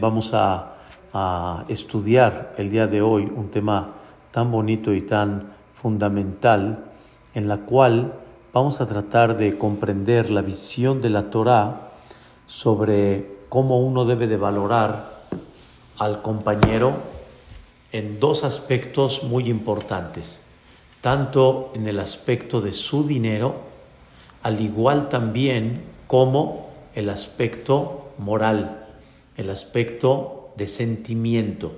vamos a, a, estudiar el día de hoy un tema tan bonito y tan fundamental en la cual vamos a tratar de comprender la visión de la Torah sobre cómo uno debe de valorar al compañero en dos aspectos muy importantes, tanto en el aspecto de su dinero, al igual también como el aspecto moral el aspecto de sentimiento,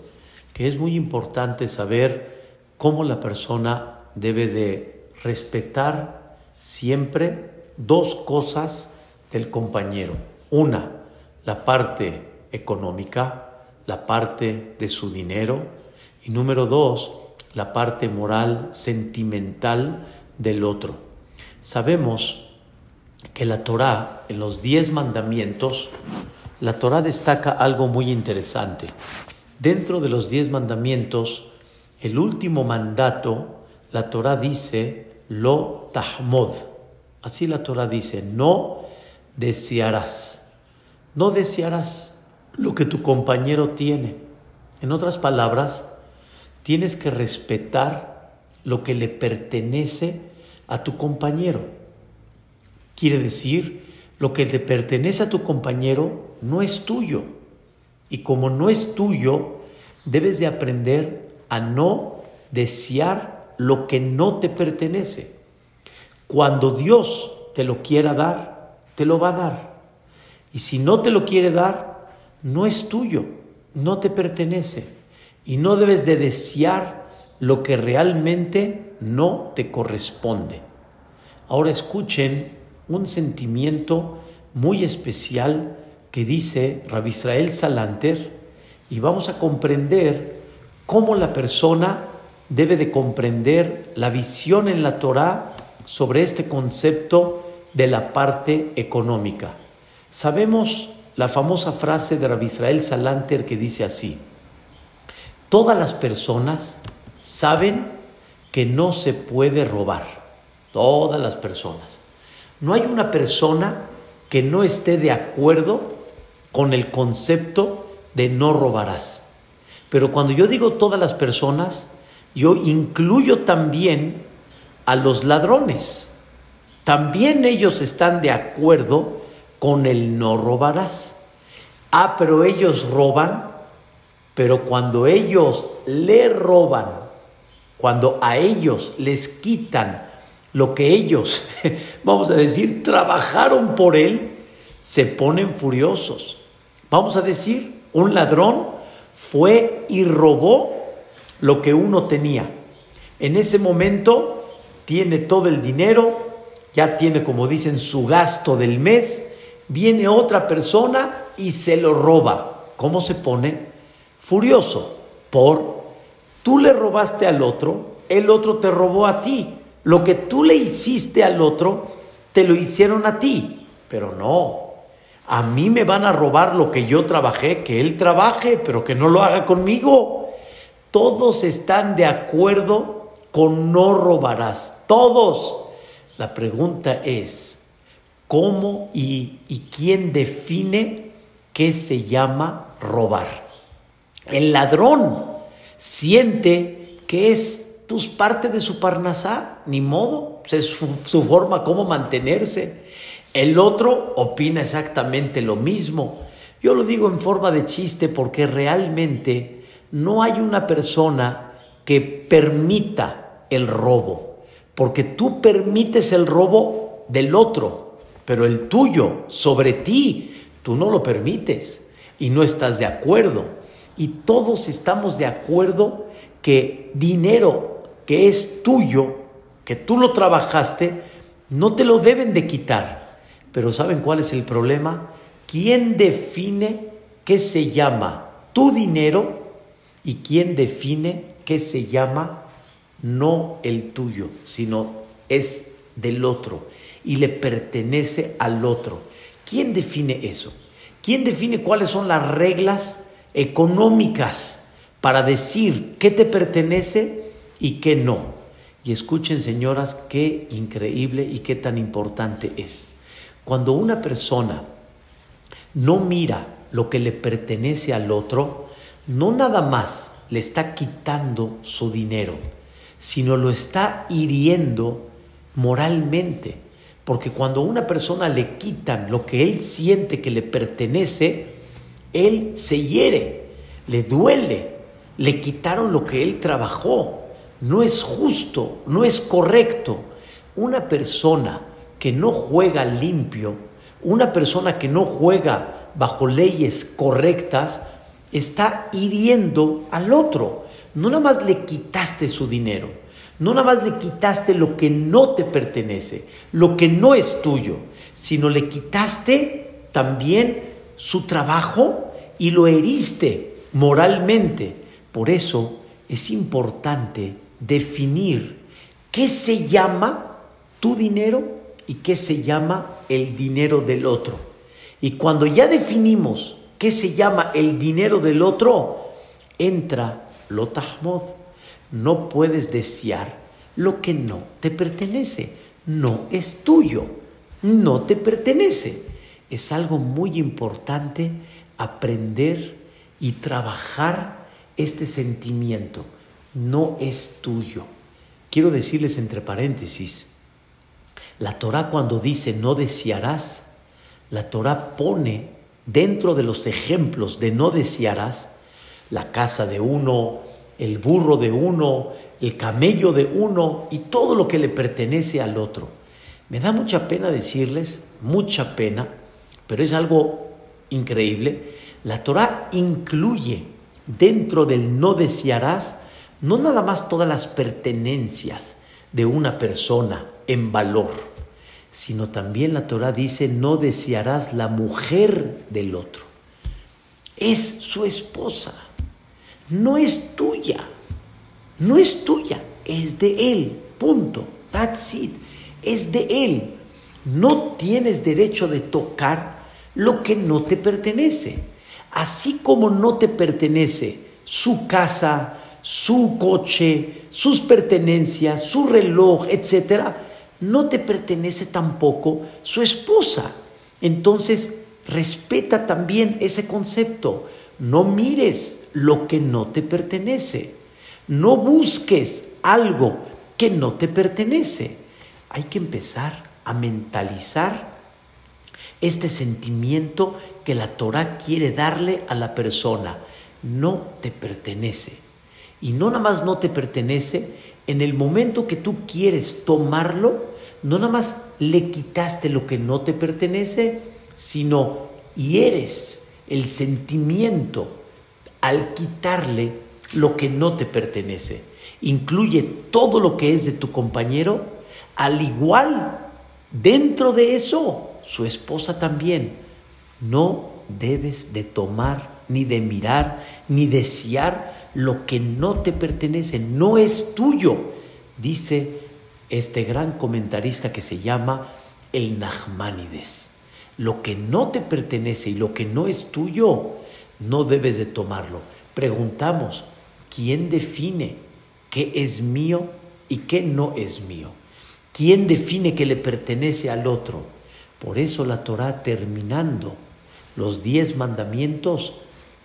que es muy importante saber cómo la persona debe de respetar siempre dos cosas del compañero. Una, la parte económica, la parte de su dinero. Y número dos, la parte moral, sentimental del otro. Sabemos que la Torah, en los diez mandamientos, la Torah destaca algo muy interesante. Dentro de los diez mandamientos, el último mandato, la Torah dice, lo tahmod. Así la Torah dice, no desearás. No desearás lo que tu compañero tiene. En otras palabras, tienes que respetar lo que le pertenece a tu compañero. Quiere decir, lo que le pertenece a tu compañero no es tuyo. Y como no es tuyo, debes de aprender a no desear lo que no te pertenece. Cuando Dios te lo quiera dar, te lo va a dar. Y si no te lo quiere dar, no es tuyo, no te pertenece. Y no debes de desear lo que realmente no te corresponde. Ahora escuchen un sentimiento muy especial que dice Rabbi Israel Salanter y vamos a comprender cómo la persona debe de comprender la visión en la Torá sobre este concepto de la parte económica. Sabemos la famosa frase de Rabbi Israel Salanter que dice así, todas las personas saben que no se puede robar, todas las personas. No hay una persona que no esté de acuerdo con el concepto de no robarás. Pero cuando yo digo todas las personas, yo incluyo también a los ladrones. También ellos están de acuerdo con el no robarás. Ah, pero ellos roban, pero cuando ellos le roban, cuando a ellos les quitan lo que ellos, vamos a decir, trabajaron por él, se ponen furiosos. Vamos a decir, un ladrón fue y robó lo que uno tenía. En ese momento tiene todo el dinero, ya tiene, como dicen, su gasto del mes, viene otra persona y se lo roba. ¿Cómo se pone? Furioso. Por, tú le robaste al otro, el otro te robó a ti. Lo que tú le hiciste al otro, te lo hicieron a ti. Pero no, a mí me van a robar lo que yo trabajé, que él trabaje, pero que no lo haga conmigo. Todos están de acuerdo con no robarás. Todos. La pregunta es, ¿cómo y, y quién define qué se llama robar? El ladrón siente que es pues parte de su parnasá, ni modo, es su, su forma como mantenerse. El otro opina exactamente lo mismo. Yo lo digo en forma de chiste porque realmente no hay una persona que permita el robo, porque tú permites el robo del otro, pero el tuyo sobre ti, tú no lo permites y no estás de acuerdo. Y todos estamos de acuerdo que dinero que es tuyo, que tú lo trabajaste, no te lo deben de quitar. Pero ¿saben cuál es el problema? ¿Quién define qué se llama tu dinero y quién define qué se llama no el tuyo, sino es del otro y le pertenece al otro? ¿Quién define eso? ¿Quién define cuáles son las reglas económicas para decir qué te pertenece y qué no. Y escuchen, señoras, qué increíble y qué tan importante es. Cuando una persona no mira lo que le pertenece al otro, no nada más le está quitando su dinero, sino lo está hiriendo moralmente. Porque cuando una persona le quitan lo que él siente que le pertenece, él se hiere, le duele, le quitaron lo que él trabajó. No es justo, no es correcto. Una persona que no juega limpio, una persona que no juega bajo leyes correctas, está hiriendo al otro. No nada más le quitaste su dinero, no nada más le quitaste lo que no te pertenece, lo que no es tuyo, sino le quitaste también su trabajo y lo heriste moralmente. Por eso es importante definir qué se llama tu dinero y qué se llama el dinero del otro. Y cuando ya definimos qué se llama el dinero del otro, entra lo tahmod. No puedes desear lo que no te pertenece. No es tuyo. No te pertenece. Es algo muy importante aprender y trabajar este sentimiento. No es tuyo. Quiero decirles entre paréntesis, la Torah cuando dice no desearás, la Torah pone dentro de los ejemplos de no desearás la casa de uno, el burro de uno, el camello de uno y todo lo que le pertenece al otro. Me da mucha pena decirles, mucha pena, pero es algo increíble. La Torah incluye dentro del no desearás no nada más todas las pertenencias de una persona en valor, sino también la Torah dice no desearás la mujer del otro. Es su esposa, no es tuya no es tuya, es de Él, punto. That's it, es de Él. No tienes derecho de tocar lo que no te pertenece. Así como no te pertenece su casa, su coche, sus pertenencias, su reloj, etc., no te pertenece tampoco su esposa. Entonces, respeta también ese concepto. No mires lo que no te pertenece. No busques algo que no te pertenece. Hay que empezar a mentalizar este sentimiento que la Torah quiere darle a la persona. No te pertenece. Y no nada más no te pertenece, en el momento que tú quieres tomarlo, no nada más le quitaste lo que no te pertenece, sino hieres el sentimiento al quitarle lo que no te pertenece. Incluye todo lo que es de tu compañero, al igual, dentro de eso, su esposa también. No debes de tomar, ni de mirar, ni desear lo que no te pertenece, no es tuyo, dice este gran comentarista que se llama el Nachmanides. Lo que no te pertenece y lo que no es tuyo, no debes de tomarlo. Preguntamos, ¿Quién define qué es mío y qué no es mío? ¿Quién define que le pertenece al otro? Por eso la Torah terminando los diez mandamientos,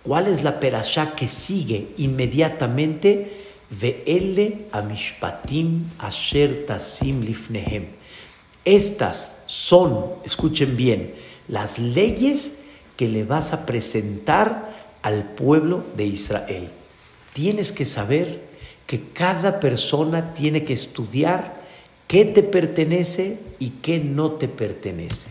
¿cuál es la perashá que sigue inmediatamente? Ve'ele amishpatim asher tasim lifnehem. Estas son, escuchen bien, las leyes que le vas a presentar al pueblo de Israel. Tienes que saber que cada persona tiene que estudiar qué te pertenece y qué no te pertenece,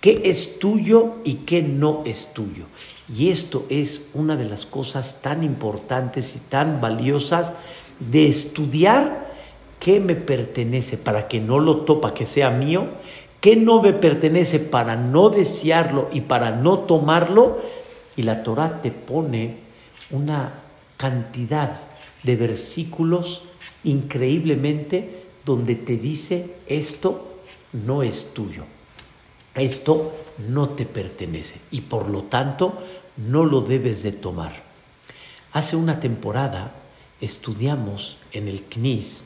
qué es tuyo y qué no es tuyo. Y esto es una de las cosas tan importantes y tan valiosas de estudiar qué me pertenece para que no lo topa, que sea mío, qué no me pertenece para no desearlo y para no tomarlo. Y la Torah te pone una cantidad de versículos increíblemente donde te dice esto no es tuyo, esto no te pertenece y por lo tanto no lo debes de tomar. Hace una temporada estudiamos en el CNIS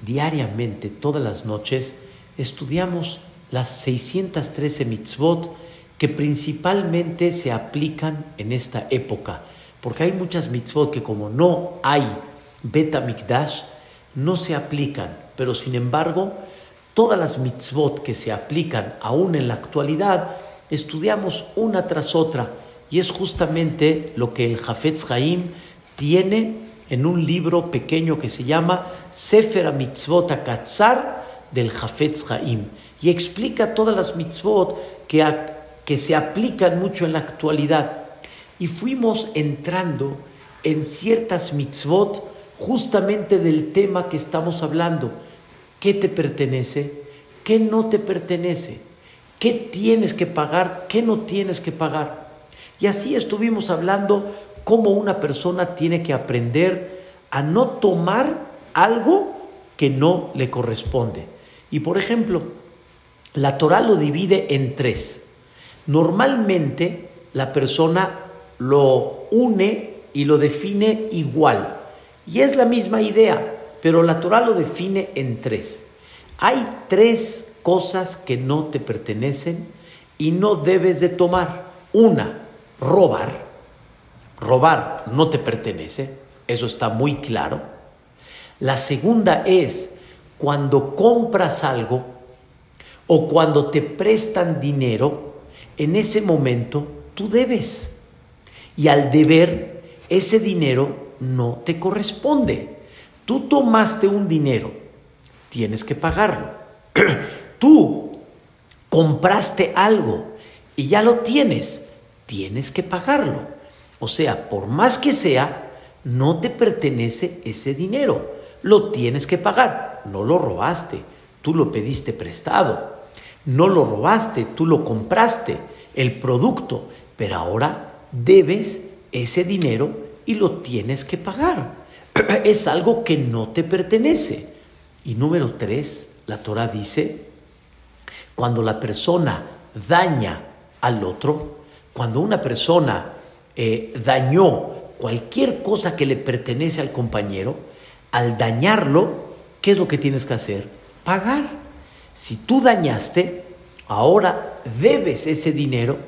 diariamente, todas las noches, estudiamos las 613 mitzvot que principalmente se aplican en esta época, porque hay muchas mitzvot que como no hay beta mikdash, no se aplican, pero sin embargo, todas las mitzvot que se aplican aún en la actualidad, estudiamos una tras otra, y es justamente lo que el Jafetz Haim tiene en un libro pequeño que se llama Sefer Mitzvot Akatzar del Jafetz Haim, y explica todas las mitzvot que que se aplican mucho en la actualidad. Y fuimos entrando en ciertas mitzvot justamente del tema que estamos hablando. ¿Qué te pertenece? ¿Qué no te pertenece? ¿Qué tienes que pagar? ¿Qué no tienes que pagar? Y así estuvimos hablando cómo una persona tiene que aprender a no tomar algo que no le corresponde. Y por ejemplo, la Torah lo divide en tres. Normalmente la persona lo une y lo define igual. Y es la misma idea, pero la Torah lo define en tres. Hay tres cosas que no te pertenecen y no debes de tomar. Una, robar. Robar no te pertenece, eso está muy claro. La segunda es cuando compras algo o cuando te prestan dinero, en ese momento tú debes. Y al deber, ese dinero no te corresponde. Tú tomaste un dinero, tienes que pagarlo. tú compraste algo y ya lo tienes, tienes que pagarlo. O sea, por más que sea, no te pertenece ese dinero. Lo tienes que pagar. No lo robaste, tú lo pediste prestado. No lo robaste, tú lo compraste, el producto, pero ahora debes ese dinero y lo tienes que pagar. Es algo que no te pertenece. Y número tres, la Torah dice, cuando la persona daña al otro, cuando una persona eh, dañó cualquier cosa que le pertenece al compañero, al dañarlo, ¿qué es lo que tienes que hacer? Pagar. Si tú dañaste, ahora debes ese dinero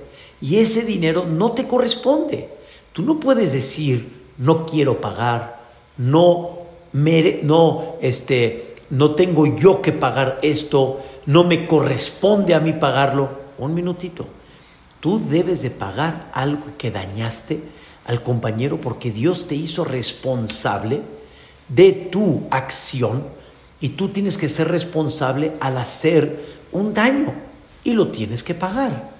y ese dinero no te corresponde. Tú no puedes decir, no quiero pagar, no, no, este, no tengo yo que pagar esto, no me corresponde a mí pagarlo. Un minutito. Tú debes de pagar algo que dañaste al compañero porque Dios te hizo responsable de tu acción y tú tienes que ser responsable al hacer un daño y lo tienes que pagar.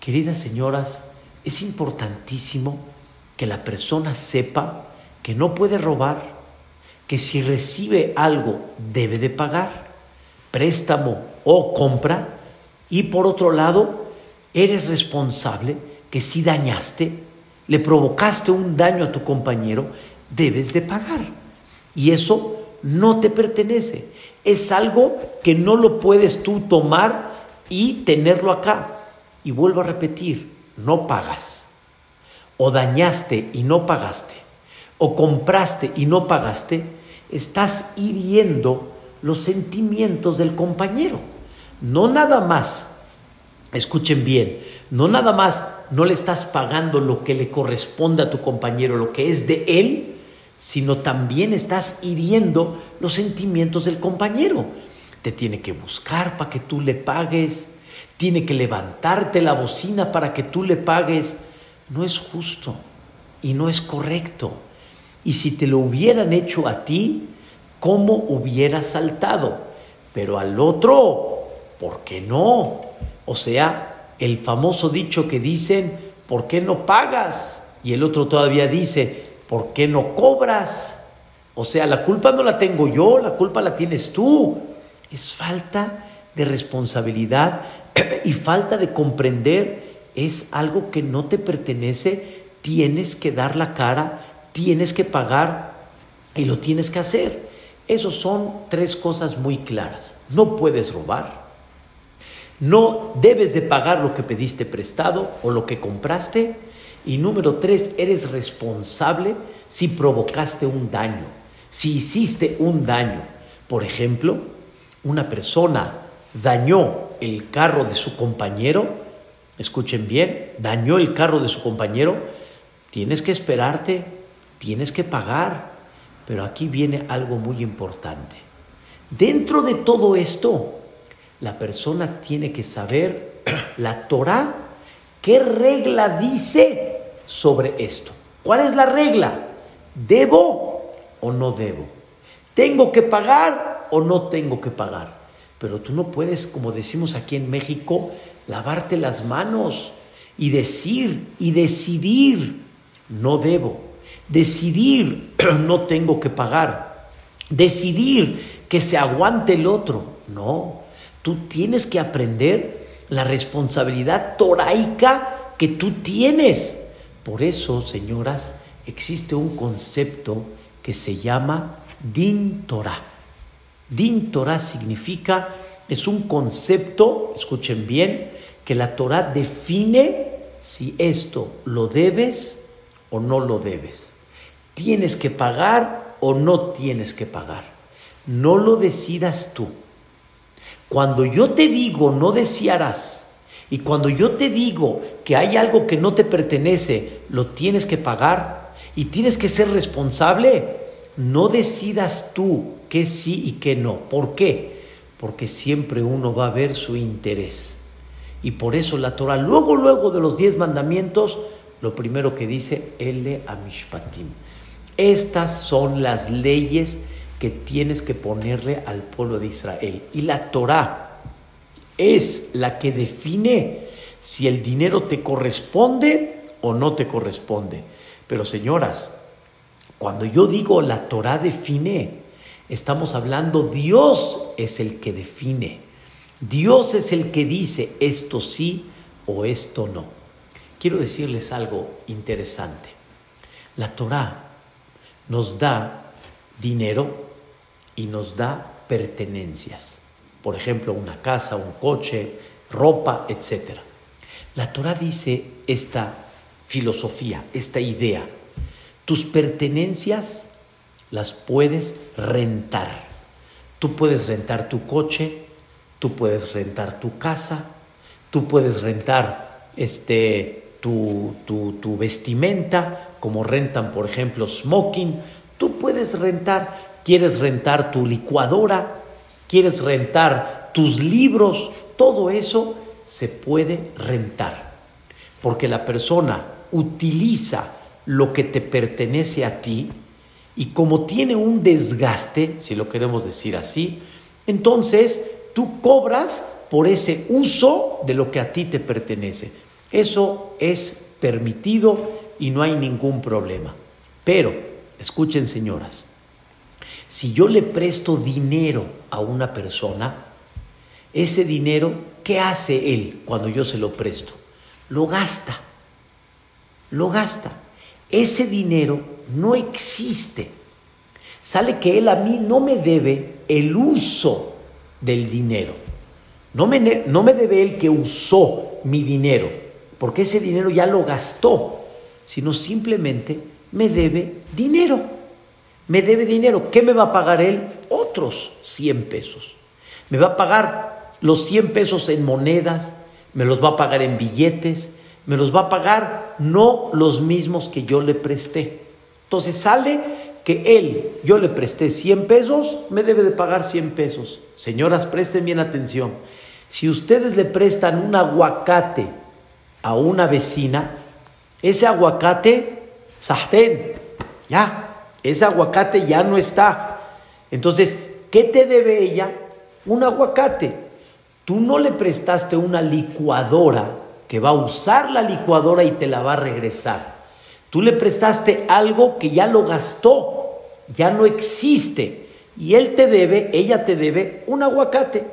Queridas señoras, es importantísimo que la persona sepa que no puede robar, que si recibe algo debe de pagar, préstamo o compra, y por otro lado, eres responsable que si dañaste, le provocaste un daño a tu compañero, debes de pagar. Y eso no te pertenece. Es algo que no lo puedes tú tomar y tenerlo acá. Y vuelvo a repetir, no pagas. O dañaste y no pagaste. O compraste y no pagaste. Estás hiriendo los sentimientos del compañero. No nada más, escuchen bien, no nada más no le estás pagando lo que le corresponde a tu compañero, lo que es de él, sino también estás hiriendo los sentimientos del compañero. Te tiene que buscar para que tú le pagues, tiene que levantarte la bocina para que tú le pagues. No es justo y no es correcto. Y si te lo hubieran hecho a ti, ¿cómo hubieras saltado? Pero al otro, ¿por qué no? O sea, el famoso dicho que dicen, ¿por qué no pagas? Y el otro todavía dice, ¿por qué no cobras? O sea, la culpa no la tengo yo, la culpa la tienes tú. Es falta de responsabilidad y falta de comprender. Es algo que no te pertenece, tienes que dar la cara, tienes que pagar y lo tienes que hacer. Esos son tres cosas muy claras. No puedes robar, no debes de pagar lo que pediste prestado o lo que compraste y número tres, eres responsable si provocaste un daño, si hiciste un daño. Por ejemplo, una persona dañó el carro de su compañero, escuchen bien, dañó el carro de su compañero, tienes que esperarte, tienes que pagar. Pero aquí viene algo muy importante. Dentro de todo esto, la persona tiene que saber la Torah, qué regla dice sobre esto. ¿Cuál es la regla? ¿Debo o no debo? ¿Tengo que pagar o no tengo que pagar? Pero tú no puedes, como decimos aquí en México, lavarte las manos y decir y decidir, no debo. Decidir, no tengo que pagar. Decidir que se aguante el otro. No, tú tienes que aprender la responsabilidad toraica que tú tienes. Por eso, señoras, existe un concepto que se llama Din Torah. Din Torah significa, es un concepto, escuchen bien, que la Torah define si esto lo debes o no lo debes. Tienes que pagar o no tienes que pagar. No lo decidas tú. Cuando yo te digo no desearás y cuando yo te digo que hay algo que no te pertenece, lo tienes que pagar y tienes que ser responsable, no decidas tú qué sí y qué no. ¿Por qué? Porque siempre uno va a ver su interés. Y por eso la Torah, luego, luego de los diez mandamientos, lo primero que dice, Ele Amishpatim. Estas son las leyes que tienes que ponerle al pueblo de Israel. Y la Torah es la que define si el dinero te corresponde o no te corresponde. Pero señoras, cuando yo digo la Torah define, estamos hablando Dios es el que define. Dios es el que dice esto sí o esto no. Quiero decirles algo interesante. La Torah nos da dinero y nos da pertenencias. Por ejemplo, una casa, un coche, ropa, etc. La Torah dice esta filosofía, esta idea. Tus pertenencias las puedes rentar. Tú puedes rentar tu coche, tú puedes rentar tu casa, tú puedes rentar este, tu, tu, vestimenta, como rentan, por ejemplo, smoking. Tú puedes rentar, quieres rentar tu licuadora, quieres rentar tus libros, todo eso se puede rentar. Porque la persona utiliza lo que te pertenece a ti y como tiene un desgaste, si lo queremos decir así, entonces tú cobras por ese uso de lo que a ti te pertenece. Eso es permitido y no hay ningún problema. Pero, escuchen señoras, si yo le presto dinero a una persona, ese dinero, ¿qué hace él cuando yo se lo presto? Lo gasta, lo gasta. Ese dinero no existe. Sale que él a mí no me debe el uso del dinero. No me, no me debe él que usó mi dinero, porque ese dinero ya lo gastó, sino simplemente me debe dinero. Me debe dinero. ¿Qué me va a pagar él? Otros 100 pesos. Me va a pagar los 100 pesos en monedas, me los va a pagar en billetes, me los va a pagar no los mismos que yo le presté. Entonces sale que él, yo le presté 100 pesos, me debe de pagar 100 pesos. Señoras, presten bien atención. Si ustedes le prestan un aguacate a una vecina, ese aguacate, sahten, ya, ese aguacate ya no está. Entonces, ¿qué te debe ella? Un aguacate. Tú no le prestaste una licuadora que va a usar la licuadora y te la va a regresar. Tú le prestaste algo que ya lo gastó, ya no existe. Y él te debe, ella te debe un aguacate.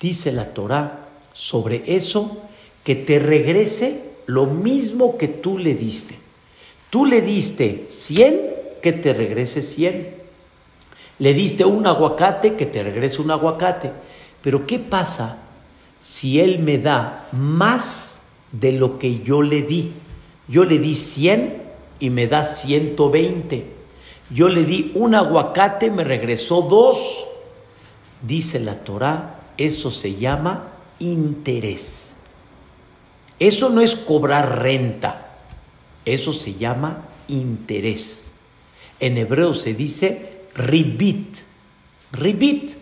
Dice la Torah sobre eso que te regrese lo mismo que tú le diste. Tú le diste 100, que te regrese 100. Le diste un aguacate, que te regrese un aguacate. Pero ¿qué pasa si él me da más de lo que yo le di? Yo le di 100 y me da 120. Yo le di un aguacate, me regresó dos. Dice la Torah, eso se llama interés. Eso no es cobrar renta, eso se llama interés. En hebreo se dice ribit, ribit.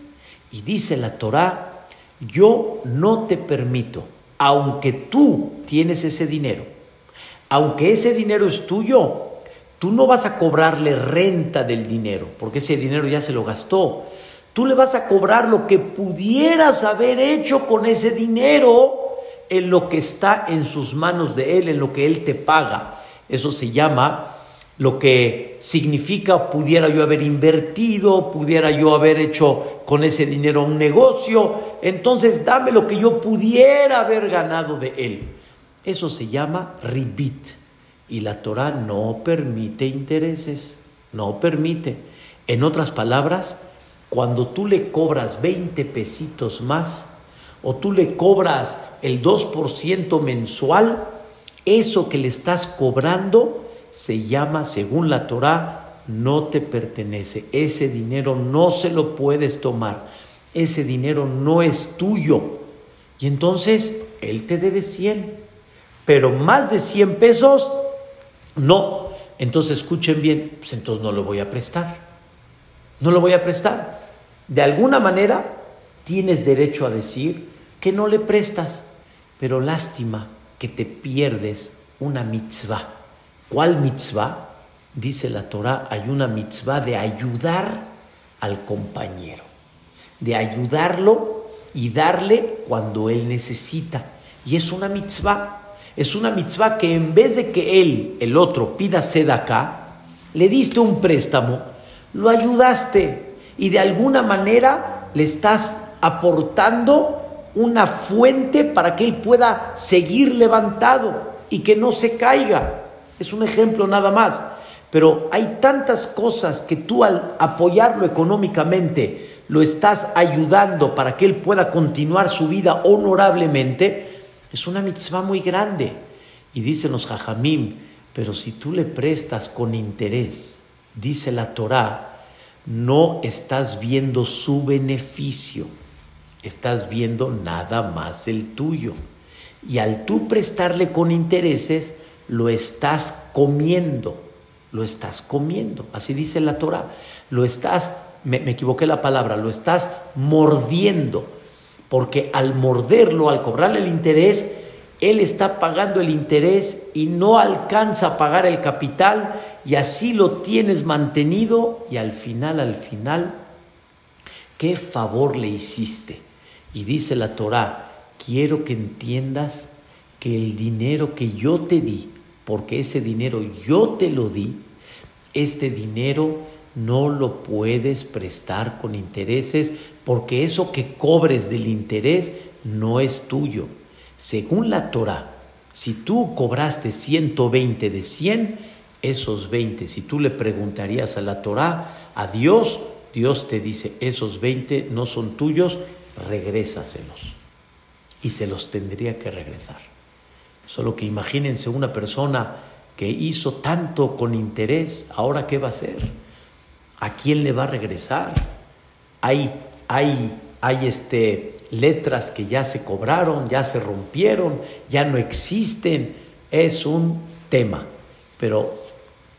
Y dice la Torah, yo no te permito, aunque tú tienes ese dinero, aunque ese dinero es tuyo, tú no vas a cobrarle renta del dinero, porque ese dinero ya se lo gastó. Tú le vas a cobrar lo que pudieras haber hecho con ese dinero en lo que está en sus manos de él, en lo que él te paga. Eso se llama lo que significa pudiera yo haber invertido, pudiera yo haber hecho con ese dinero un negocio, entonces dame lo que yo pudiera haber ganado de él. Eso se llama ribit y la Torah no permite intereses, no permite. En otras palabras, cuando tú le cobras 20 pesitos más o tú le cobras el 2% mensual, eso que le estás cobrando se llama, según la Torah, no te pertenece. Ese dinero no se lo puedes tomar. Ese dinero no es tuyo. Y entonces él te debe 100. Pero más de 100 pesos, no. Entonces escuchen bien, pues entonces no lo voy a prestar. No lo voy a prestar. De alguna manera tienes derecho a decir que no le prestas, pero lástima que te pierdes una mitzvah. ¿Cuál mitzvah? Dice la Torah, hay una mitzvah de ayudar al compañero, de ayudarlo y darle cuando él necesita. Y es una mitzvah, es una mitzvah que en vez de que él, el otro, pida sed acá, le diste un préstamo, lo ayudaste y de alguna manera le estás aportando una fuente para que él pueda seguir levantado y que no se caiga. Es un ejemplo nada más. Pero hay tantas cosas que tú al apoyarlo económicamente lo estás ayudando para que él pueda continuar su vida honorablemente. Es una mitzvah muy grande. Y dicen los jajamim, pero si tú le prestas con interés, dice la Torah, no estás viendo su beneficio, estás viendo nada más el tuyo. Y al tú prestarle con intereses, lo estás comiendo, lo estás comiendo, así dice la Torah, lo estás, me, equivoqué la palabra, lo estás mordiendo, porque al morderlo, al cobrarle el interés, él está pagando el interés y no alcanza a pagar el capital y así lo tienes mantenido y al final, al final, ¿qué favor le hiciste? Y dice la Torah, quiero que entiendas que el dinero que yo te di, porque ese dinero yo te lo di, este dinero no lo puedes prestar con intereses porque eso que cobres del interés no es tuyo. Según la Torah, si tú cobraste 120 de 100, esos 20, si tú le preguntarías a la Torah, a Dios, Dios te dice, esos 20 no son tuyos, regrésaselos. Y se los tendría que regresar. Solo que imagínense una persona que hizo tanto con interés, ahora qué va a hacer? ¿A quién le va a regresar? Hay, hay, hay este, letras que ya se cobraron, ya se rompieron, ya no existen. Es un tema. Pero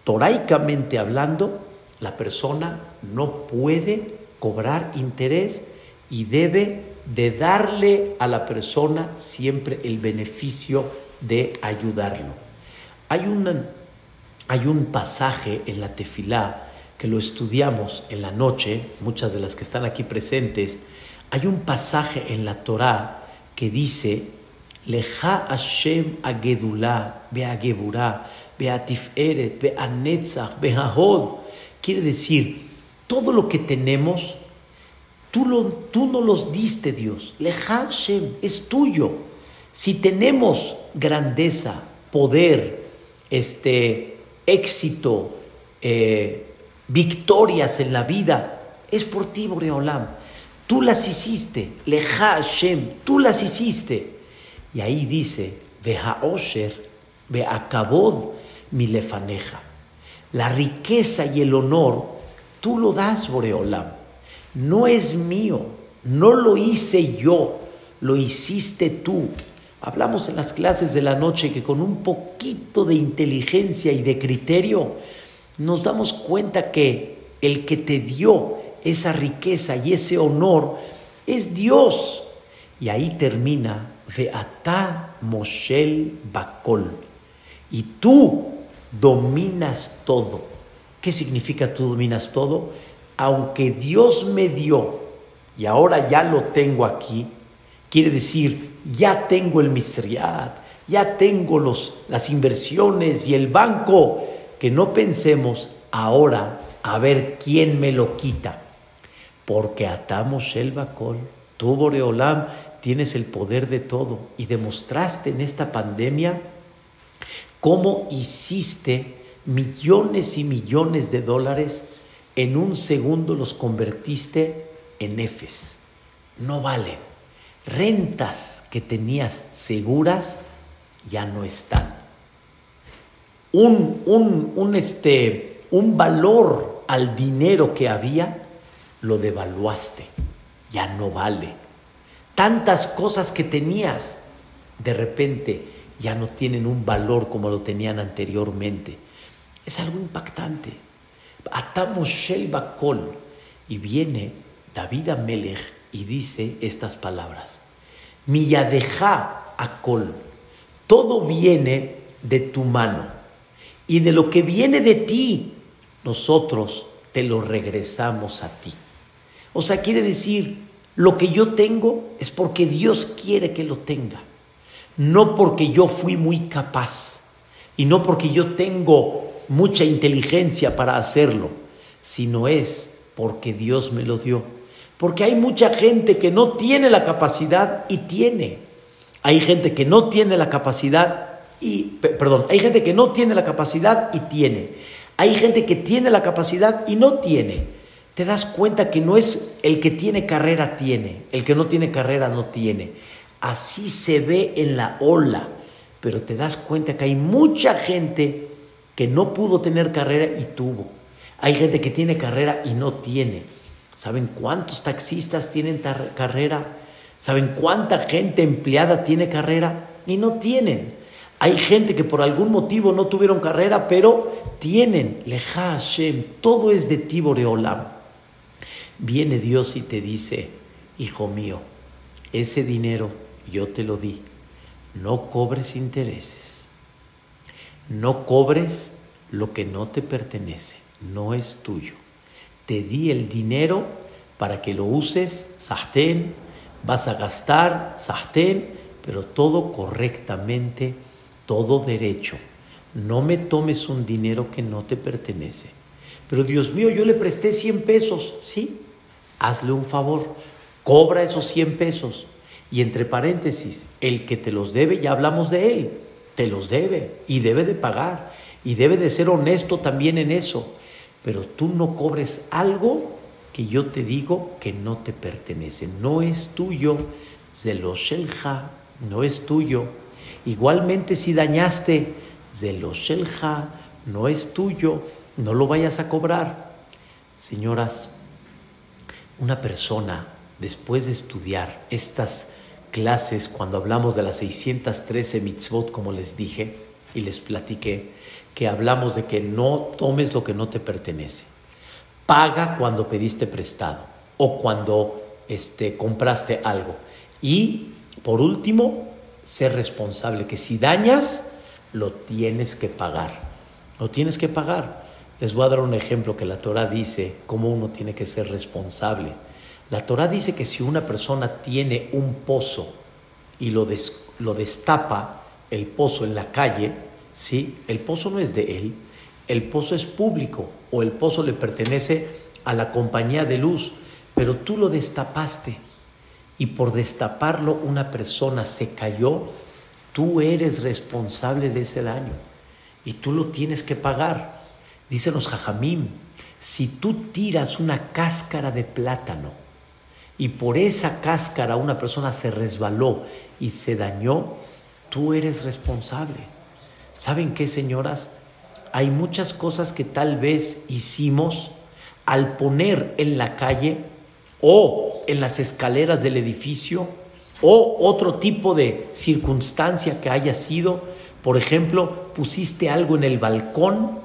toraicamente hablando, la persona no puede cobrar interés y debe de darle a la persona siempre el beneficio de ayudarlo. Hay, hay un pasaje en la tefilá que lo estudiamos en la noche, muchas de las que están aquí presentes, hay un pasaje en la Torá que dice, Leja Hashem agedulá, beageburá, beatiferet, beanetzach, beahod. Quiere decir, todo lo que tenemos, tú, lo, tú no los diste, Dios. Leja Hashem, es tuyo. Si tenemos grandeza, poder, este, éxito, eh, victorias en la vida, es por ti, Boreolam. Tú las hiciste, Leja Hashem, tú las hiciste. Y ahí dice, Veja Osher, Veakabod, mi lefaneja. La riqueza y el honor, tú lo das, Boreolam. No es mío, no lo hice yo, lo hiciste tú. Hablamos en las clases de la noche que con un poquito de inteligencia y de criterio nos damos cuenta que el que te dio esa riqueza y ese honor es Dios. Y ahí termina Veatá Moshel Bakol. Y tú dominas todo. ¿Qué significa tú dominas todo? Aunque Dios me dio y ahora ya lo tengo aquí, quiere decir, ya tengo el misriad, ya tengo los, las inversiones y el banco, que no pensemos ahora a ver quién me lo quita. Porque atamos el bacol, tú Boreolam tienes el poder de todo y demostraste en esta pandemia cómo hiciste millones y millones de dólares, en un segundo los convertiste en efes. No valen. Rentas que tenías seguras ya no están. Un, un, un, este, un valor al dinero que había, lo devaluaste. Ya no vale. Tantas cosas que tenías, de repente ya no tienen un valor como lo tenían anteriormente. Es algo impactante. Atamos Shel Bakol y viene David Amelech y dice estas palabras. Miyadeja Akol, todo viene de tu mano y de lo que viene de ti, nosotros te lo regresamos a ti. O sea, quiere decir, lo que yo tengo es porque Dios quiere que lo tenga no porque yo fui muy capaz y no porque yo tengo mucha inteligencia para hacerlo, sino es porque Dios me lo dio. Porque hay mucha gente que no tiene la capacidad y tiene. Hay gente que no tiene la capacidad y, perdón, hay gente que no tiene la capacidad y tiene. Hay gente que tiene la capacidad y no tiene. Te das cuenta que no es el que tiene carrera tiene, el que no tiene carrera no tiene. Así se ve en la ola, pero te das cuenta que hay mucha gente que no pudo tener carrera y tuvo. Hay gente que tiene carrera y no tiene. ¿Saben cuántos taxistas tienen carrera? ¿Saben cuánta gente empleada tiene carrera y no tienen? Hay gente que por algún motivo no tuvieron carrera, pero tienen. Leja Hashem, todo es de ti, Boreolam. Viene Dios y te dice, hijo mío, ese dinero yo te lo di. No cobres intereses. No cobres lo que no te pertenece, no es tuyo. Te di el dinero para que lo uses, sastén, vas a gastar, sastén, pero todo correctamente, todo derecho. No me tomes un dinero que no te pertenece. Pero Dios mío, yo le presté 100 pesos, sí, hazle un favor, cobra esos 100 pesos y entre paréntesis, el que te los debe, ya hablamos de él, te los debe y debe de pagar y debe de ser honesto también en eso. Pero tú no cobres algo que yo te digo que no te pertenece, no es tuyo, Zeloshelja, no es tuyo. Igualmente si dañaste, Zeloshelja, no es tuyo, no lo vayas a cobrar. Señoras, una persona después de estudiar estas clases, cuando hablamos de las 613 mitzvot, como les dije y les platiqué, que hablamos de que no tomes lo que no te pertenece. Paga cuando pediste prestado o cuando este, compraste algo. Y por último, ser responsable, que si dañas, lo tienes que pagar. Lo tienes que pagar. Les voy a dar un ejemplo que la Torah dice cómo uno tiene que ser responsable. La Torah dice que si una persona tiene un pozo y lo, lo destapa, el pozo en la calle, ¿sí? el pozo no es de él, el pozo es público o el pozo le pertenece a la compañía de luz, pero tú lo destapaste y por destaparlo una persona se cayó, tú eres responsable de ese daño y tú lo tienes que pagar. Dicen los si tú tiras una cáscara de plátano, y por esa cáscara una persona se resbaló y se dañó, tú eres responsable. ¿Saben qué, señoras? Hay muchas cosas que tal vez hicimos al poner en la calle o en las escaleras del edificio o otro tipo de circunstancia que haya sido, por ejemplo, pusiste algo en el balcón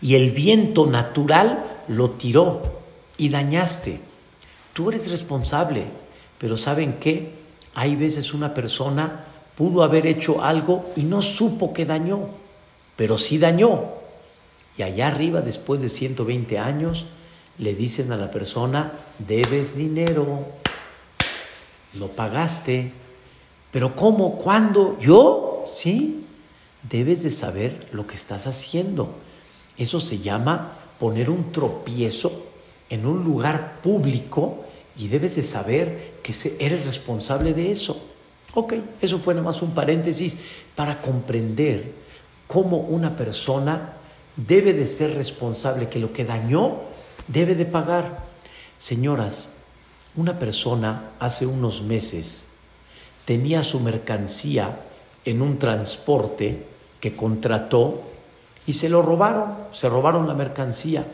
y el viento natural lo tiró y dañaste. Tú eres responsable, pero ¿saben qué? Hay veces una persona pudo haber hecho algo y no supo que dañó, pero sí dañó. Y allá arriba, después de 120 años, le dicen a la persona, debes dinero lo pagaste. Pero ¿cómo? ¿Cuándo? ¿Yo? Sí. Debes de saber lo que estás haciendo. Eso se llama poner un tropiezo en un lugar público y debes de saber que eres responsable de eso. Ok, eso fue nada más un paréntesis para comprender cómo una persona debe de ser responsable, que lo que dañó debe de pagar. Señoras, una persona hace unos meses tenía su mercancía en un transporte que contrató y se lo robaron, se robaron la mercancía.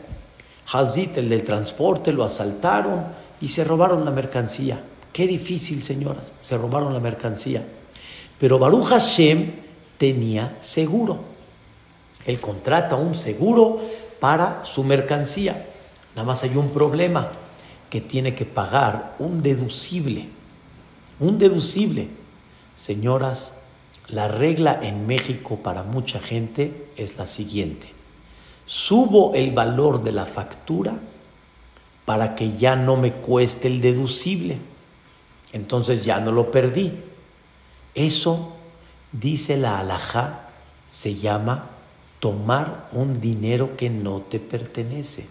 Hazit, el del transporte, lo asaltaron y se robaron la mercancía. Qué difícil, señoras, se robaron la mercancía. Pero Baruch Hashem tenía seguro. Él contrata un seguro para su mercancía. Nada más hay un problema que tiene que pagar un deducible. Un deducible. Señoras, la regla en México para mucha gente es la siguiente. Subo el valor de la factura para que ya no me cueste el deducible. Entonces ya no lo perdí. Eso, dice la alajá, se llama tomar un dinero que no te pertenece.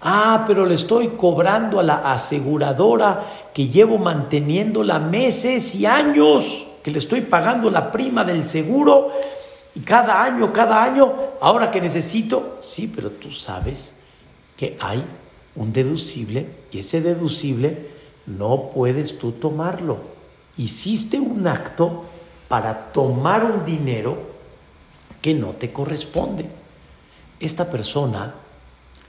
Ah, pero le estoy cobrando a la aseguradora que llevo manteniéndola meses y años, que le estoy pagando la prima del seguro y cada año, cada año, ahora que necesito, sí, pero tú sabes que hay un deducible y ese deducible no puedes tú tomarlo. Hiciste un acto para tomar un dinero que no te corresponde. Esta persona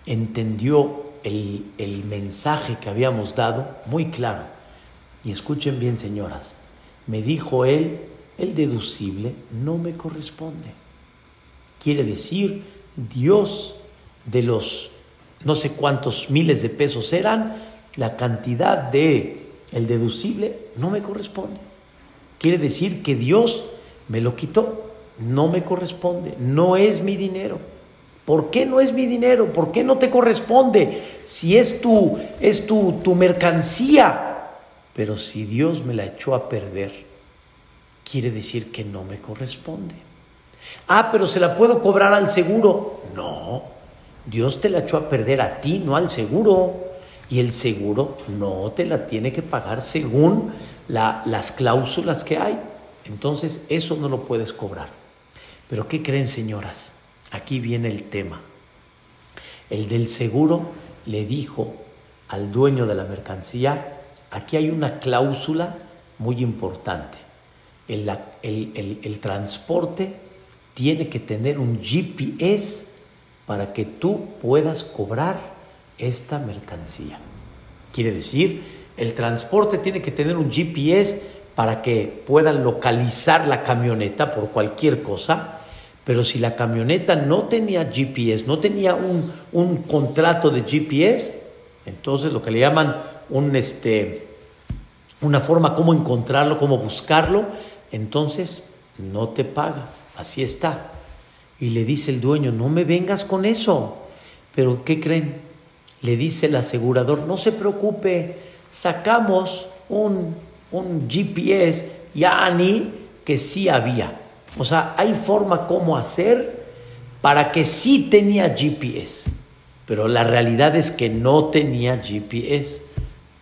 entendió el, mensaje que habíamos dado muy claro. Y escuchen bien, señoras, me dijo él, el deducible no me corresponde. Quiere decir, Dios de los no sé cuántos miles de pesos eran, la cantidad de el deducible no me corresponde. Quiere decir que Dios me lo quitó, no me corresponde, no es mi dinero. ¿Por qué no es mi dinero? ¿Por qué no te corresponde? Si es tu, es tu, tu mercancía. Pero si Dios me la echó a perder, quiere decir que no me corresponde. Ah, pero se la puedo cobrar al seguro. No, Dios te la echó a perder a ti, no al seguro. Y el seguro no te la tiene que pagar según las cláusulas que hay. Entonces, eso no lo puedes cobrar. Pero ¿qué creen, señoras? Aquí viene el tema. El del seguro le dijo al dueño de la mercancía, aquí hay una cláusula muy importante. El, el, transporte tiene que tener un GPS para que tú puedas cobrar esta mercancía. Quiere decir, el transporte tiene que tener un GPS para que puedan localizar la camioneta por cualquier cosa pero si la camioneta no tenía GPS, no tenía un, contrato de GPS, entonces lo que le llaman un, este, una forma cómo encontrarlo, cómo buscarlo, entonces no te paga. Así está. Y le dice el dueño, no me vengas con eso. Pero ¿qué creen? Le dice el asegurador, no se preocupe, sacamos un, un GPS, ya ni que sí había. O sea, hay forma cómo hacer para que sí tenía GPS, pero la realidad es que no tenía GPS.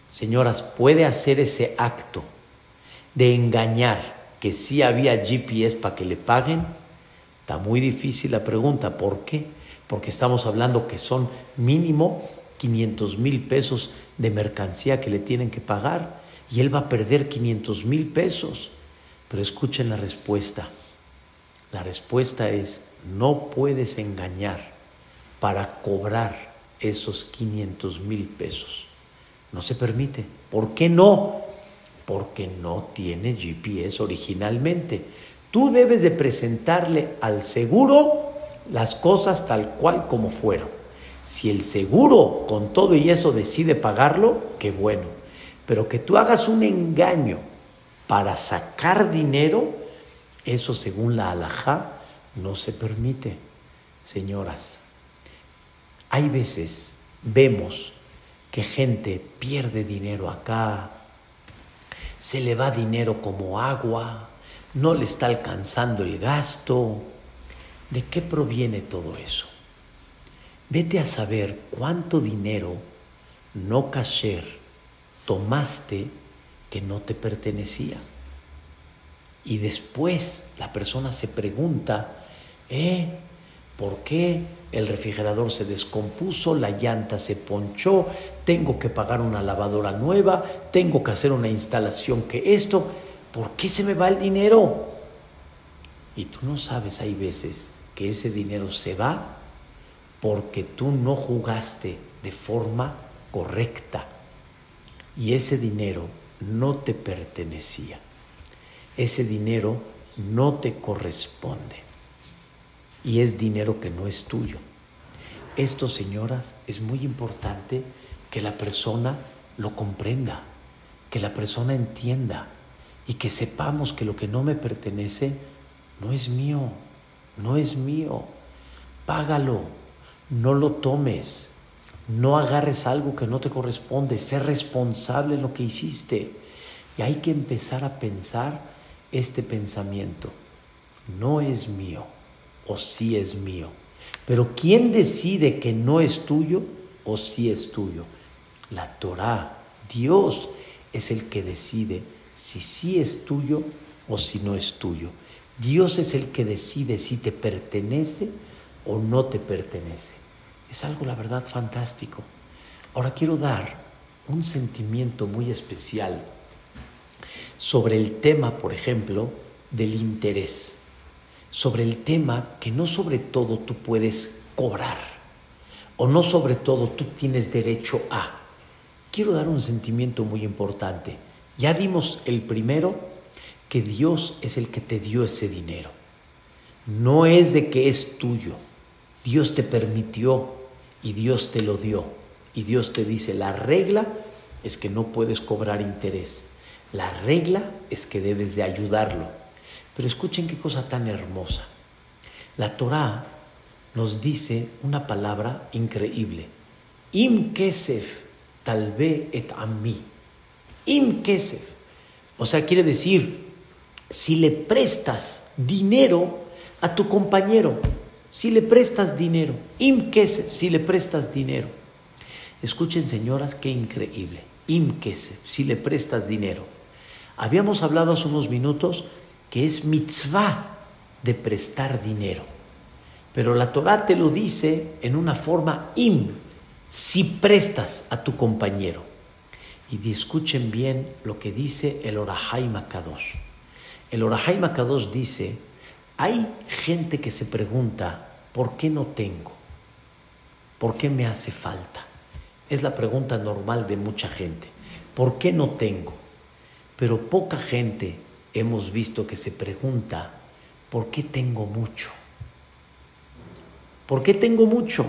Señoras, ¿puede hacer ese acto de engañar que sí había GPS para que le paguen? Está muy difícil la pregunta. ¿Por qué? Porque estamos hablando que son mínimo 500 mil pesos de mercancía que le tienen que pagar y él va a perder 500 mil pesos. Pero escuchen la respuesta. La respuesta es, no puedes engañar para cobrar esos 500 mil pesos. No se permite. ¿Por qué no? porque no tiene GPS originalmente. Tú debes de presentarle al seguro las cosas tal cual como fueron. Si el seguro con todo y eso decide pagarlo, qué bueno. Pero que tú hagas un engaño para sacar dinero, eso según la alajá no se permite. Señoras, hay veces vemos que gente pierde dinero acá, se le va dinero como agua, no le está alcanzando el gasto. ¿De qué proviene todo eso? Vete a saber cuánto dinero no cacher tomaste que no te pertenecía. Y después la persona se pregunta, ¿eh? ¿Por qué el refrigerador se descompuso, la llanta se ponchó, tengo que pagar una lavadora nueva, tengo que hacer una instalación que esto? ¿Por qué se me va el dinero? Y tú no sabes, hay veces que ese dinero se va porque tú no jugaste de forma correcta y ese dinero no te pertenecía. Ese dinero no te corresponde y es dinero que no es tuyo. Esto, señoras, es muy importante que la persona lo comprenda, que la persona entienda y que sepamos que lo que no me pertenece no es mío, no es mío. Págalo, no lo tomes, no agarres algo que no te corresponde, sé responsable en lo que hiciste. Y hay que empezar a pensar este pensamiento. No es mío o sí es mío. Pero ¿quién decide que no es tuyo o sí es tuyo? La Torah, Dios es el que decide si sí es tuyo o si no es tuyo. Dios es el que decide si te pertenece o no te pertenece. Es algo, la verdad, fantástico. Ahora quiero dar un sentimiento muy especial sobre el tema, por ejemplo, del interés sobre el tema que no sobre todo tú puedes cobrar o no sobre todo tú tienes derecho a. Quiero dar un sentimiento muy importante. Ya dimos el primero, que Dios es el que te dio ese dinero. No es de que es tuyo. Dios te permitió y Dios te lo dio. Y Dios te dice, la regla es que no puedes cobrar interés. La regla es que debes de ayudarlo. Pero escuchen qué cosa tan hermosa. La Torá nos dice una palabra increíble. Im kesef talve et ami. Im kesef. O sea, quiere decir, si le prestas dinero a tu compañero, si le prestas dinero, im kesef, si le prestas dinero. Escuchen, señoras, qué increíble. Im kesef, si le prestas dinero. Habíamos hablado hace unos minutos que es mitzvah de prestar dinero. Pero la Torah te lo dice en una forma im, si prestas a tu compañero. Y escuchen bien lo que dice el Orahai Makadosh. El Orahai Makadosh dice, hay gente que se pregunta, ¿por qué no tengo? ¿Por qué me hace falta? Es la pregunta normal de mucha gente. ¿Por qué no tengo? Pero poca gente hemos visto que se pregunta, ¿por qué tengo mucho? ¿Por qué tengo mucho?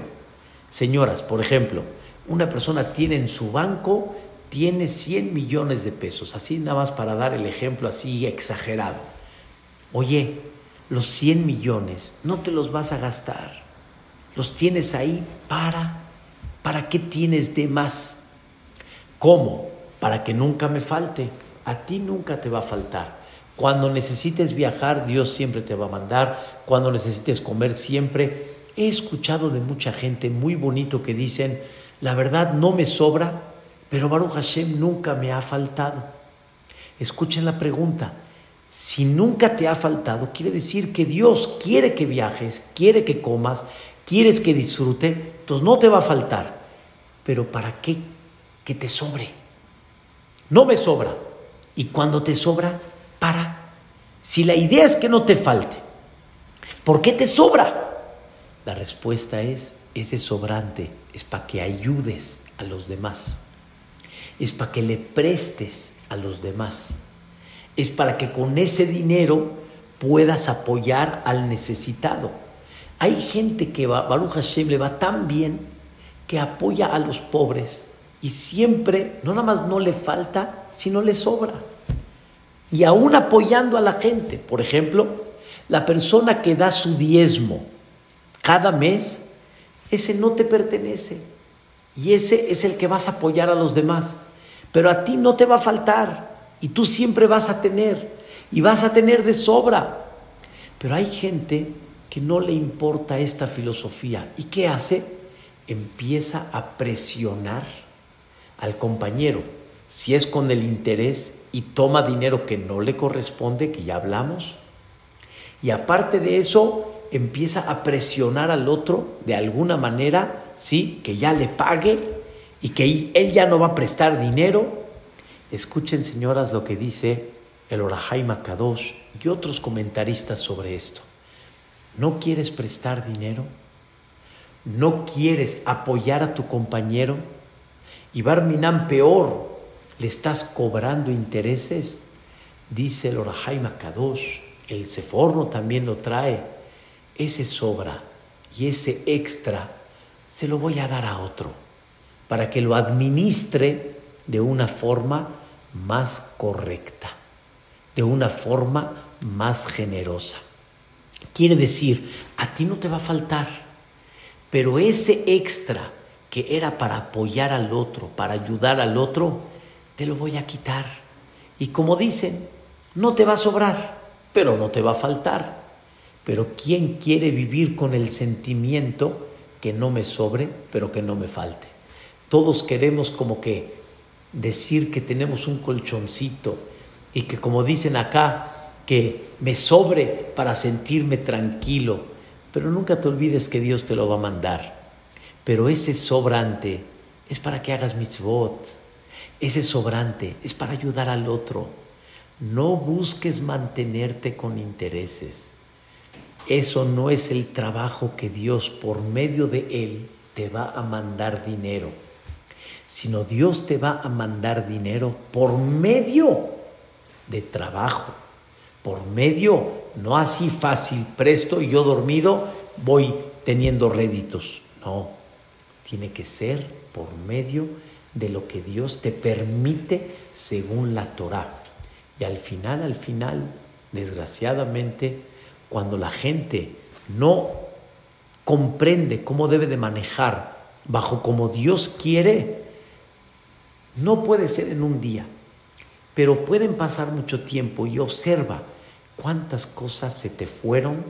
Señoras, por ejemplo, una persona tiene en su banco, tiene 100 millones de pesos, así nada más para dar el ejemplo así exagerado. Oye, los 100 millones no te los vas a gastar, los tienes ahí para, ¿para qué tienes de más? ¿Cómo? Para que nunca me falte. A ti nunca te va a faltar. Cuando necesites viajar, Dios siempre te va a mandar. Cuando necesites comer, siempre. He escuchado de mucha gente muy bonito que dicen, la verdad no me sobra, pero Baruch Hashem nunca me ha faltado. Escuchen la pregunta. Si nunca te ha faltado, quiere decir que Dios quiere que viajes, quiere que comas, quieres que disfrute, entonces no te va a faltar. Pero ¿para qué? Que te sobre. No me sobra. Y cuando te sobra, para. Si la idea es que no te falte, ¿por qué te sobra? La respuesta es, ese sobrante es para que ayudes a los demás, es para que le prestes a los demás. Es para que con ese dinero puedas apoyar al necesitado. Hay gente que va, Baruch Hashem le va tan bien que apoya a los pobres y siempre, no nada más no le falta, sino le sobra. Y aún apoyando a la gente. Por ejemplo, la persona que da su diezmo cada mes, ese no te pertenece. Y ese es el que vas a apoyar a los demás. Pero a ti no te va a faltar. Y tú siempre vas a tener. Y vas a tener de sobra. Pero hay gente que no le importa esta filosofía. ¿Y qué hace? Empieza a presionar al compañero. Si es con el interés y toma dinero que no le corresponde, que ya hablamos. Y aparte de eso, empieza a presionar al otro de alguna manera, ¿sí? Que ya le pague y que él ya no va a prestar dinero. Escuchen, señoras, lo que dice el Orahai Makadosh y otros comentaristas sobre esto. ¿No quieres prestar dinero? ¿No quieres apoyar a tu compañero? Y Barminan peor, le estás cobrando intereses. Dice el Orahai Makadosh, el Seforno también lo trae. Ese sobra y ese extra se lo voy a dar a otro para que lo administre de una forma más correcta, de una forma más generosa. Quiere decir, a ti no te va a faltar, pero ese extra que era para apoyar al otro, para ayudar al otro, te lo voy a quitar. Y como dicen, no te va a sobrar, pero no te va a faltar. Pero ¿quién quiere vivir con el sentimiento que no me sobre, pero que no me falte? Todos queremos como que decir que tenemos un colchoncito y que como dicen acá, que me sobre para sentirme tranquilo. Pero nunca te olvides que Dios te lo va a mandar. Pero ese sobrante es para que hagas mitzvot. Ese sobrante es para ayudar al otro. No busques mantenerte con intereses. Eso no es el trabajo que Dios por medio de Él te va a mandar dinero, sino Dios te va a mandar dinero por medio de trabajo por medio, no así fácil, presto y yo dormido voy teniendo réditos. No, tiene que ser por medio de lo que Dios te permite según la Torah. Y al final, al final, desgraciadamente, cuando la gente no comprende cómo debe de manejar bajo como Dios quiere, no puede ser en un día pero pueden pasar mucho tiempo y observa cuántas cosas se te fueron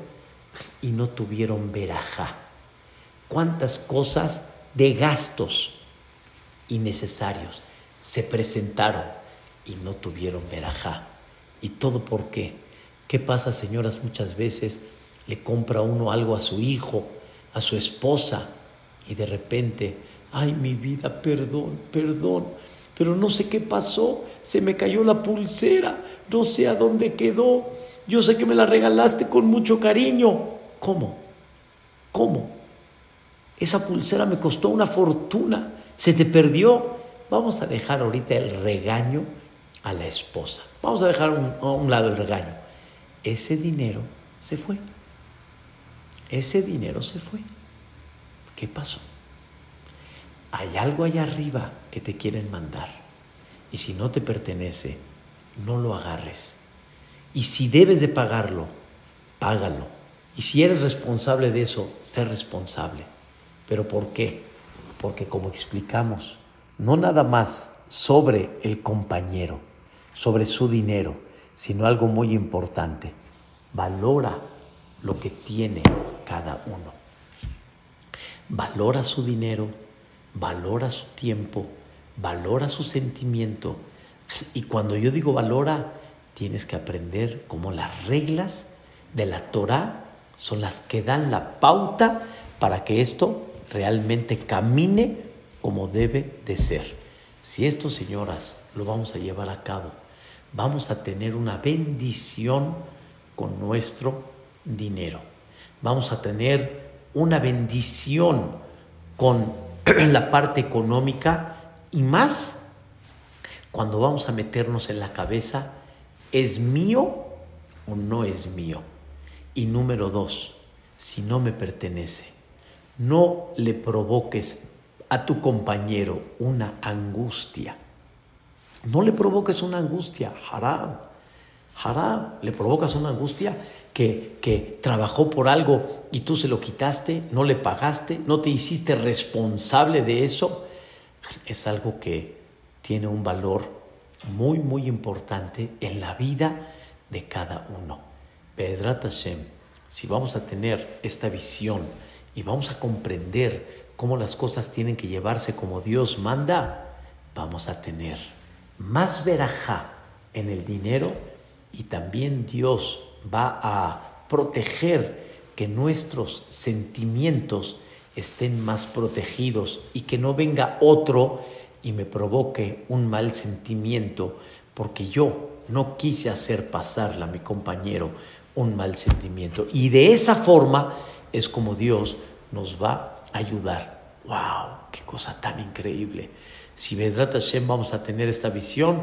y no tuvieron veraja, cuántas cosas de gastos innecesarios se presentaron y no tuvieron veraja. ¿Y todo por qué? ¿Qué pasa, señoras? Muchas veces le compra uno algo a su hijo, a su esposa, y de repente, ay mi vida, perdón, perdón, pero no sé qué pasó, se me cayó la pulsera, no sé a dónde quedó, yo sé que me la regalaste con mucho cariño. ¿Cómo? ¿Cómo? Esa pulsera me costó una fortuna, se te perdió. Vamos a dejar ahorita el regaño a la esposa. Vamos a dejar a un lado el regaño. Ese dinero se fue. Ese dinero se fue. ¿Qué pasó? Hay algo allá arriba que te quieren mandar. Y si no te pertenece, no lo agarres. Y si debes de pagarlo, págalo. Y si eres responsable de eso, sé responsable. ¿Pero por qué? Porque como explicamos, no nada más sobre el compañero, sobre su dinero, sino algo muy importante. Valora lo que tiene cada uno. Valora su dinero valora su tiempo, valora su sentimiento. Y cuando yo digo valora, tienes que aprender cómo las reglas de la Torah son las que dan la pauta para que esto realmente camine como debe de ser. Si esto, señoras, lo vamos a llevar a cabo, vamos a tener una bendición con nuestro dinero. Vamos a tener una bendición con la parte económica y más cuando vamos a meternos en la cabeza, ¿es mío o no es mío? Y número dos, si no me pertenece, no le provoques a tu compañero una angustia. No le provoques una angustia, haram. Haram, le provocas una angustia que, trabajó por algo y tú se lo quitaste, no le pagaste, no te hiciste responsable de eso. Es algo que tiene un valor muy, muy importante en la vida de cada uno. Pedrat Hashem, si vamos a tener esta visión y vamos a comprender cómo las cosas tienen que llevarse como Dios manda, vamos a tener más verajá en el dinero y también Dios va a proteger que nuestros sentimientos estén más protegidos y que no venga otro y me provoque un mal sentimiento porque yo no quise hacer pasarle a mi compañero un mal sentimiento. Y de esa forma es como Dios nos va a ayudar. ¡Wow! ¡Qué cosa tan increíble! Si Vedrat Hashem vamos a tener esta visión,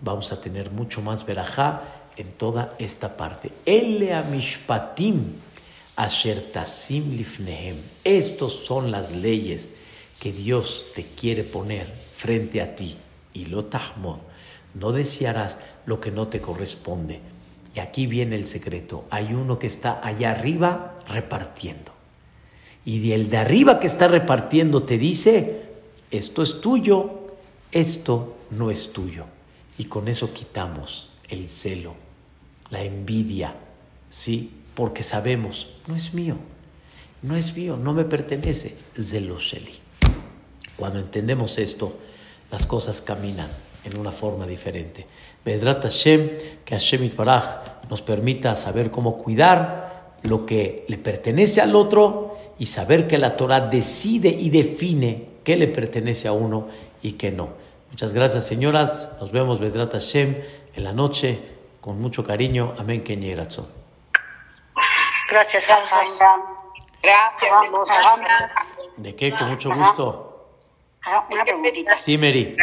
vamos a tener mucho más verajá en toda esta parte. Elle amishpatim asher tasim lifnehem. Estos son las leyes que Dios te quiere poner frente a ti. Y lo tahmod, no desearás lo que no te corresponde. Y aquí viene el secreto. Hay uno que está allá arriba repartiendo. Y el de arriba que está repartiendo te dice, esto es tuyo, esto no es tuyo. Y con eso quitamos el celo, la envidia, ¿sí? Porque sabemos, no es mío, no es mío, no me pertenece, Zelosheli. Cuando entendemos esto, las cosas caminan en una forma diferente. Bezrat Hashem, que Hashem Itbaraj nos permita saber cómo cuidar lo que le pertenece al otro y saber que la Torah decide y define qué le pertenece a uno y qué no. Muchas gracias, señoras. Nos vemos, Bezrat Hashem, en la noche, con mucho cariño. Amén, Kenye Gracias, Gracias. ¿De qué? Con mucho gusto. Una preguntita. Sí, Mary.